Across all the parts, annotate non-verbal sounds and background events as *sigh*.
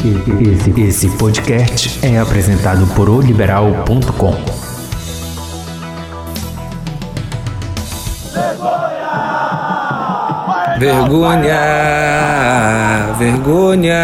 Esse, esse podcast é apresentado por oliberal.com. Vergonha, vergonha,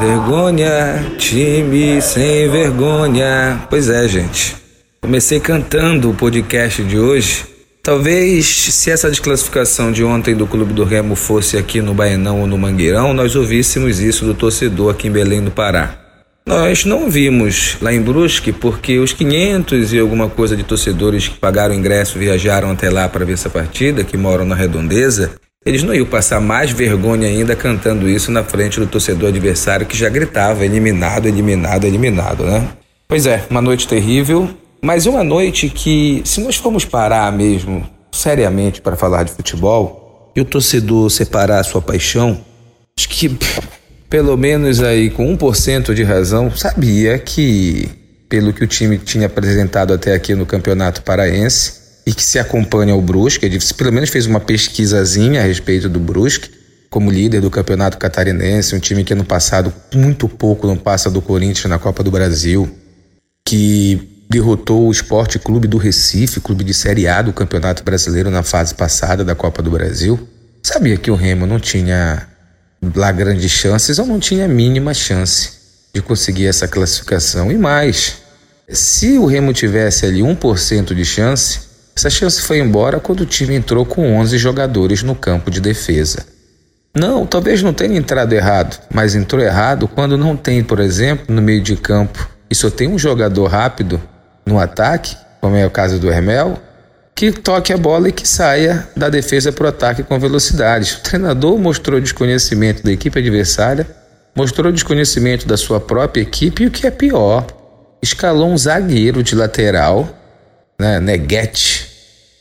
vergonha, time sem vergonha. Pois é, gente. Comecei cantando o podcast de hoje Talvez se essa desclassificação de ontem do Clube do Remo fosse aqui no Baenão ou no Mangueirão, nós ouvíssemos isso do torcedor aqui em Belém do Pará. Nós não vimos lá em Brusque porque os 500 e alguma coisa de torcedores que pagaram ingresso viajaram até lá para ver essa partida, que moram na redondeza, eles não iam passar mais vergonha ainda cantando isso na frente do torcedor adversário que já gritava eliminado, eliminado, eliminado, né? Pois é, uma noite terrível, mas uma noite que, se nós formos parar mesmo, seriamente, para falar de futebol, e o torcedor separar a sua paixão, acho que, pelo menos aí com 1% de razão, sabia que, pelo que o time tinha apresentado até aqui no Campeonato Paraense, e que se acompanha ao Brusque, ele pelo menos fez uma pesquisazinha a respeito do Brusque, como líder do Campeonato Catarinense, um time que ano passado muito pouco não passa do Corinthians na Copa do Brasil, que derrotou o Esporte Clube do Recife, clube de Série A do Campeonato Brasileiro na fase passada da Copa do Brasil. Sabia que o Remo não tinha lá grandes chances ou não tinha mínima chance de conseguir essa classificação. E mais, se o Remo tivesse ali 1% de chance, essa chance foi embora quando o time entrou com 11 jogadores no campo de defesa. Não, talvez não tenha entrado errado, mas entrou errado quando não tem, por exemplo, no meio de campo e só tem um jogador rápido no ataque, como é o caso do Hermel, que toque a bola e que saia da defesa para o ataque com velocidade. O treinador mostrou desconhecimento da equipe adversária, mostrou desconhecimento da sua própria equipe e o que é pior, escalou um zagueiro de lateral, né, Neguete,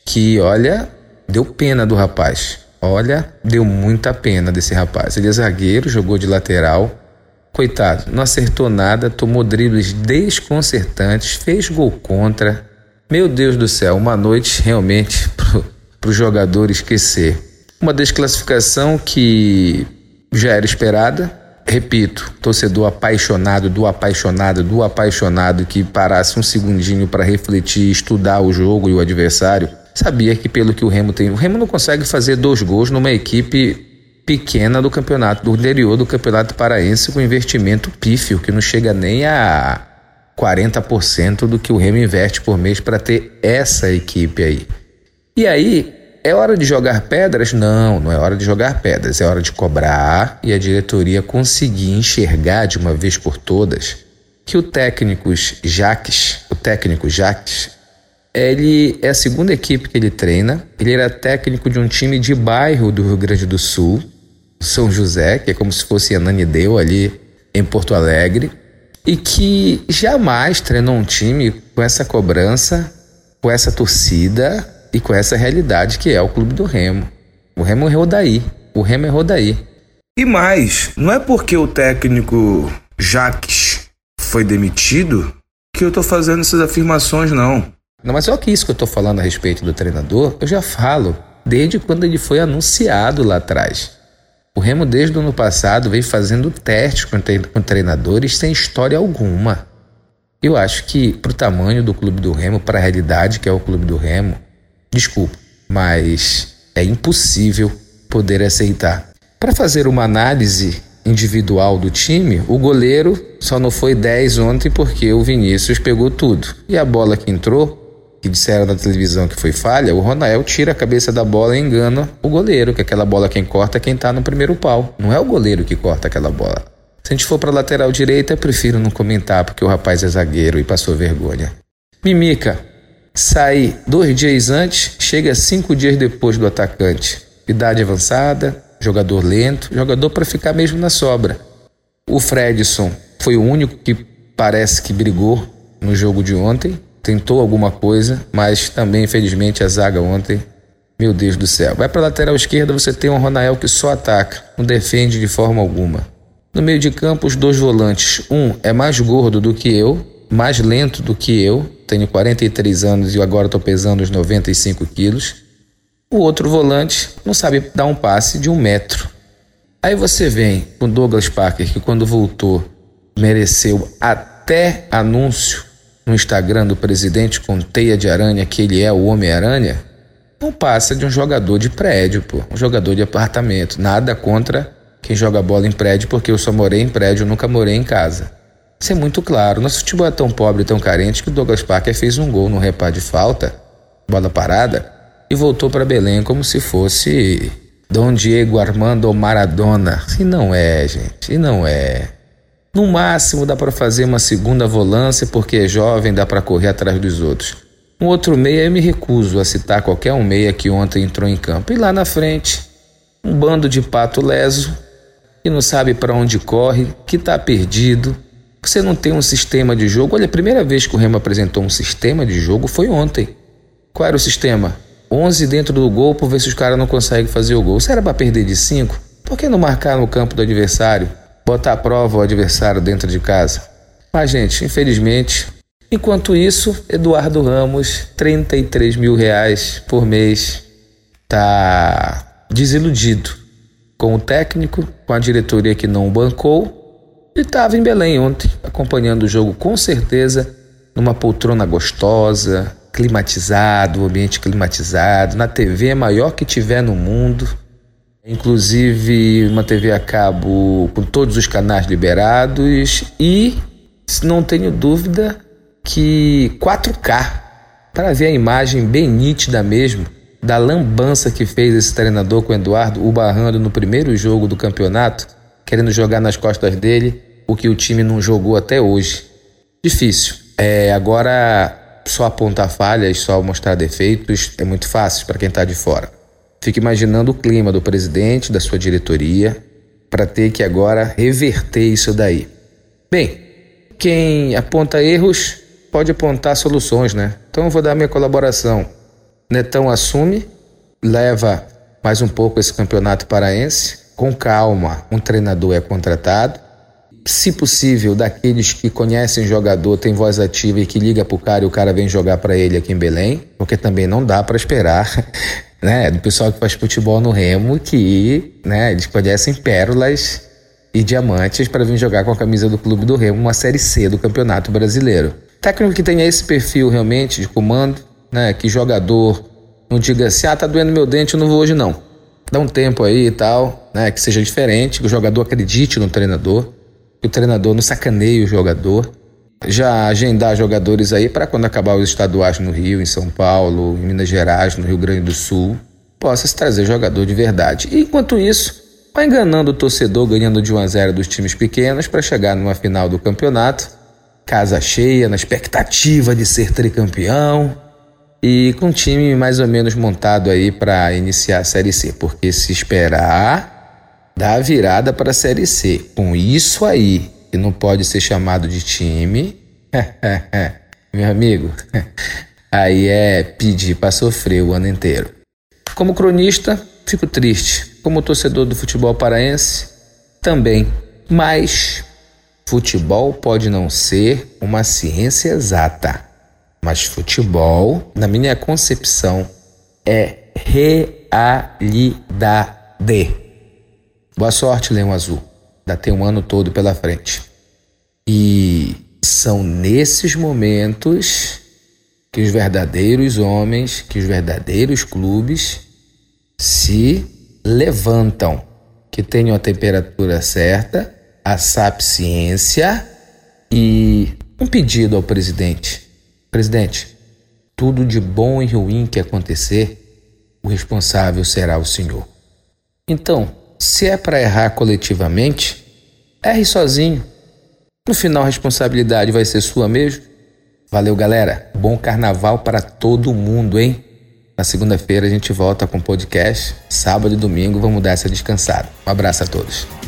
que olha, deu pena do rapaz. Olha, deu muita pena desse rapaz. Ele é zagueiro, jogou de lateral, Coitado, não acertou nada, tomou dribles desconcertantes, fez gol contra. Meu Deus do céu, uma noite realmente *laughs* para o jogador esquecer. Uma desclassificação que já era esperada. Repito, torcedor apaixonado do apaixonado do apaixonado que parasse um segundinho para refletir, estudar o jogo e o adversário, sabia que pelo que o Remo tem, o Remo não consegue fazer dois gols numa equipe pequena do campeonato, do interior do campeonato paraense, com investimento pífio, que não chega nem a 40% do que o Remo investe por mês para ter essa equipe aí. E aí, é hora de jogar pedras? Não, não é hora de jogar pedras, é hora de cobrar e a diretoria conseguir enxergar de uma vez por todas que o técnico Jaques, o técnico Jaques, ele é a segunda equipe que ele treina. Ele era técnico de um time de bairro do Rio Grande do Sul são José, que é como se fosse Ananideu ali em Porto Alegre, e que jamais treinou um time com essa cobrança, com essa torcida e com essa realidade que é o Clube do Remo. O Remo errou daí. O Remo errou daí. E mais, não é porque o técnico Jacques foi demitido que eu tô fazendo essas afirmações, não. Não, mas olha que isso que eu tô falando a respeito do treinador, eu já falo desde quando ele foi anunciado lá atrás. O Remo, desde o ano passado, vem fazendo testes com, treinadores sem história alguma. Eu acho que, para o tamanho do clube do Remo, para a realidade que é o clube do Remo, desculpa, mas é impossível poder aceitar. Para fazer uma análise individual do time, o goleiro só não foi 10 ontem porque o Vinícius pegou tudo. E a bola que entrou que disseram na televisão que foi falha, o Ronael tira a cabeça da bola e engana o goleiro, que aquela bola quem corta é quem tá no primeiro pau. Não é o goleiro que corta aquela bola. Se a gente for para lateral direita, prefiro não comentar porque o rapaz é zagueiro e passou vergonha. Mimica, sai dois dias antes, chega cinco dias depois do atacante. Idade avançada, jogador lento, jogador para ficar mesmo na sobra. O Fredson foi o único que parece que brigou no jogo de ontem, tentou alguma coisa, mas também, infelizmente, a zaga ontem, meu Deus do céu. Vai para a lateral esquerda, você tem um Ronael que só ataca, não defende de forma alguma. No meio de campo, os dois volantes. Um é mais gordo do que eu, mais lento do que eu, tenho 43 anos e agora estou pesando os 95 quilos. O outro volante não sabe dar um passe de um metro. Aí você vem com Douglas Parker, que quando voltou mereceu até anúncio no Instagram do presidente com teia de aranha que ele é o Homem-Aranha, não passa de um jogador de prédio, pô, um jogador de apartamento. Nada contra quem joga bola em prédio, porque eu só morei em prédio, nunca morei em casa. Isso é muito claro. Nosso futebol é tão pobre tão carente que o Douglas Parker fez um gol no repar de falta, bola parada, e voltou para Belém como se fosse Dom Diego Armando Maradona. E não é, gente, e não é. No máximo dá para fazer uma segunda volância porque é jovem, dá para correr atrás dos outros. Um outro meia eu me recuso a citar qualquer um meia que ontem entrou em campo. E lá na frente, um bando de pato leso que não sabe para onde corre, que está perdido, você não tem um sistema de jogo. Olha, a primeira vez que o Remo apresentou um sistema de jogo foi ontem. Qual era o sistema? 11 dentro do gol por ver se os caras não conseguem fazer o gol. Se era para perder de 5, por que não marcar no campo do adversário? Botar à prova o adversário dentro de casa? Mas, gente, infelizmente, enquanto isso, Eduardo Ramos, 33 mil reais por mês, tá desiludido com o técnico, com a diretoria que não bancou ele estava em Belém ontem, acompanhando o jogo com certeza, numa poltrona gostosa, climatizado, ambiente climatizado, na TV maior que tiver no mundo, inclusive uma TV a cabo com todos os canais liberados e não tenho dúvida que 4K para ver a imagem bem nítida mesmo da lambança que fez esse treinador com o Eduardo, o barrando no primeiro jogo do campeonato querendo jogar nas costas dele o que o time não jogou até hoje. Difícil. É, agora, só apontar falhas, só mostrar defeitos é muito fácil para quem está de fora. Fica imaginando o clima do presidente, da sua diretoria, para ter que agora reverter isso daí. Bem, quem aponta erros pode apontar soluções, né? Então eu vou dar minha colaboração. Netão assume, leva mais um pouco esse campeonato paraense, com calma, um treinador é contratado. Se possível, daqueles que conhecem jogador, tem voz ativa e que liga pro cara e o cara vem jogar para ele aqui em Belém, porque também não dá para esperar, *laughs* né, do pessoal que faz futebol no Remo que, né, eles conhecem pérolas e diamantes para vir jogar com a camisa do clube do Remo, uma série C do Campeonato Brasileiro. Técnico que tenha esse perfil realmente de comando, né, que jogador não diga assim, ah, tá doendo meu dente, eu não vou hoje não dá um tempo aí e tal, né? Que seja diferente, que o jogador acredite no treinador, que o treinador não sacaneie o jogador. Já agendar jogadores aí para quando acabar os estaduais no Rio, em São Paulo, em Minas Gerais, no Rio Grande do Sul, possa se trazer jogador de verdade. E enquanto isso, vai enganando o torcedor, ganhando de 1 a 0 dos times pequenos para chegar numa final do campeonato, casa cheia, na expectativa de ser tricampeão, e com um time mais ou menos montado aí para iniciar a Série C, porque se esperar, dá a virada para a Série C. Com isso aí, que não pode ser chamado de time, *laughs* meu amigo, aí é pedir para sofrer o ano inteiro. Como cronista, fico triste. Como torcedor do futebol paraense, também. Mas futebol pode não ser uma ciência exata. Mas futebol, na minha concepção, é realidade. Boa sorte, Leão Azul. Ainda tem um ano todo pela frente. E são nesses momentos que os verdadeiros homens, que os verdadeiros clubes se levantam, que tenham a temperatura certa, a sapiência e um pedido ao presidente Presidente, tudo de bom e ruim que acontecer, o responsável será o senhor. Então, se é para errar coletivamente, erre sozinho. No final, a responsabilidade vai ser sua mesmo. Valeu, galera. Bom carnaval para todo mundo, hein? Na segunda-feira a gente volta com podcast. Sábado e domingo vamos dar essa descansada. Um abraço a todos.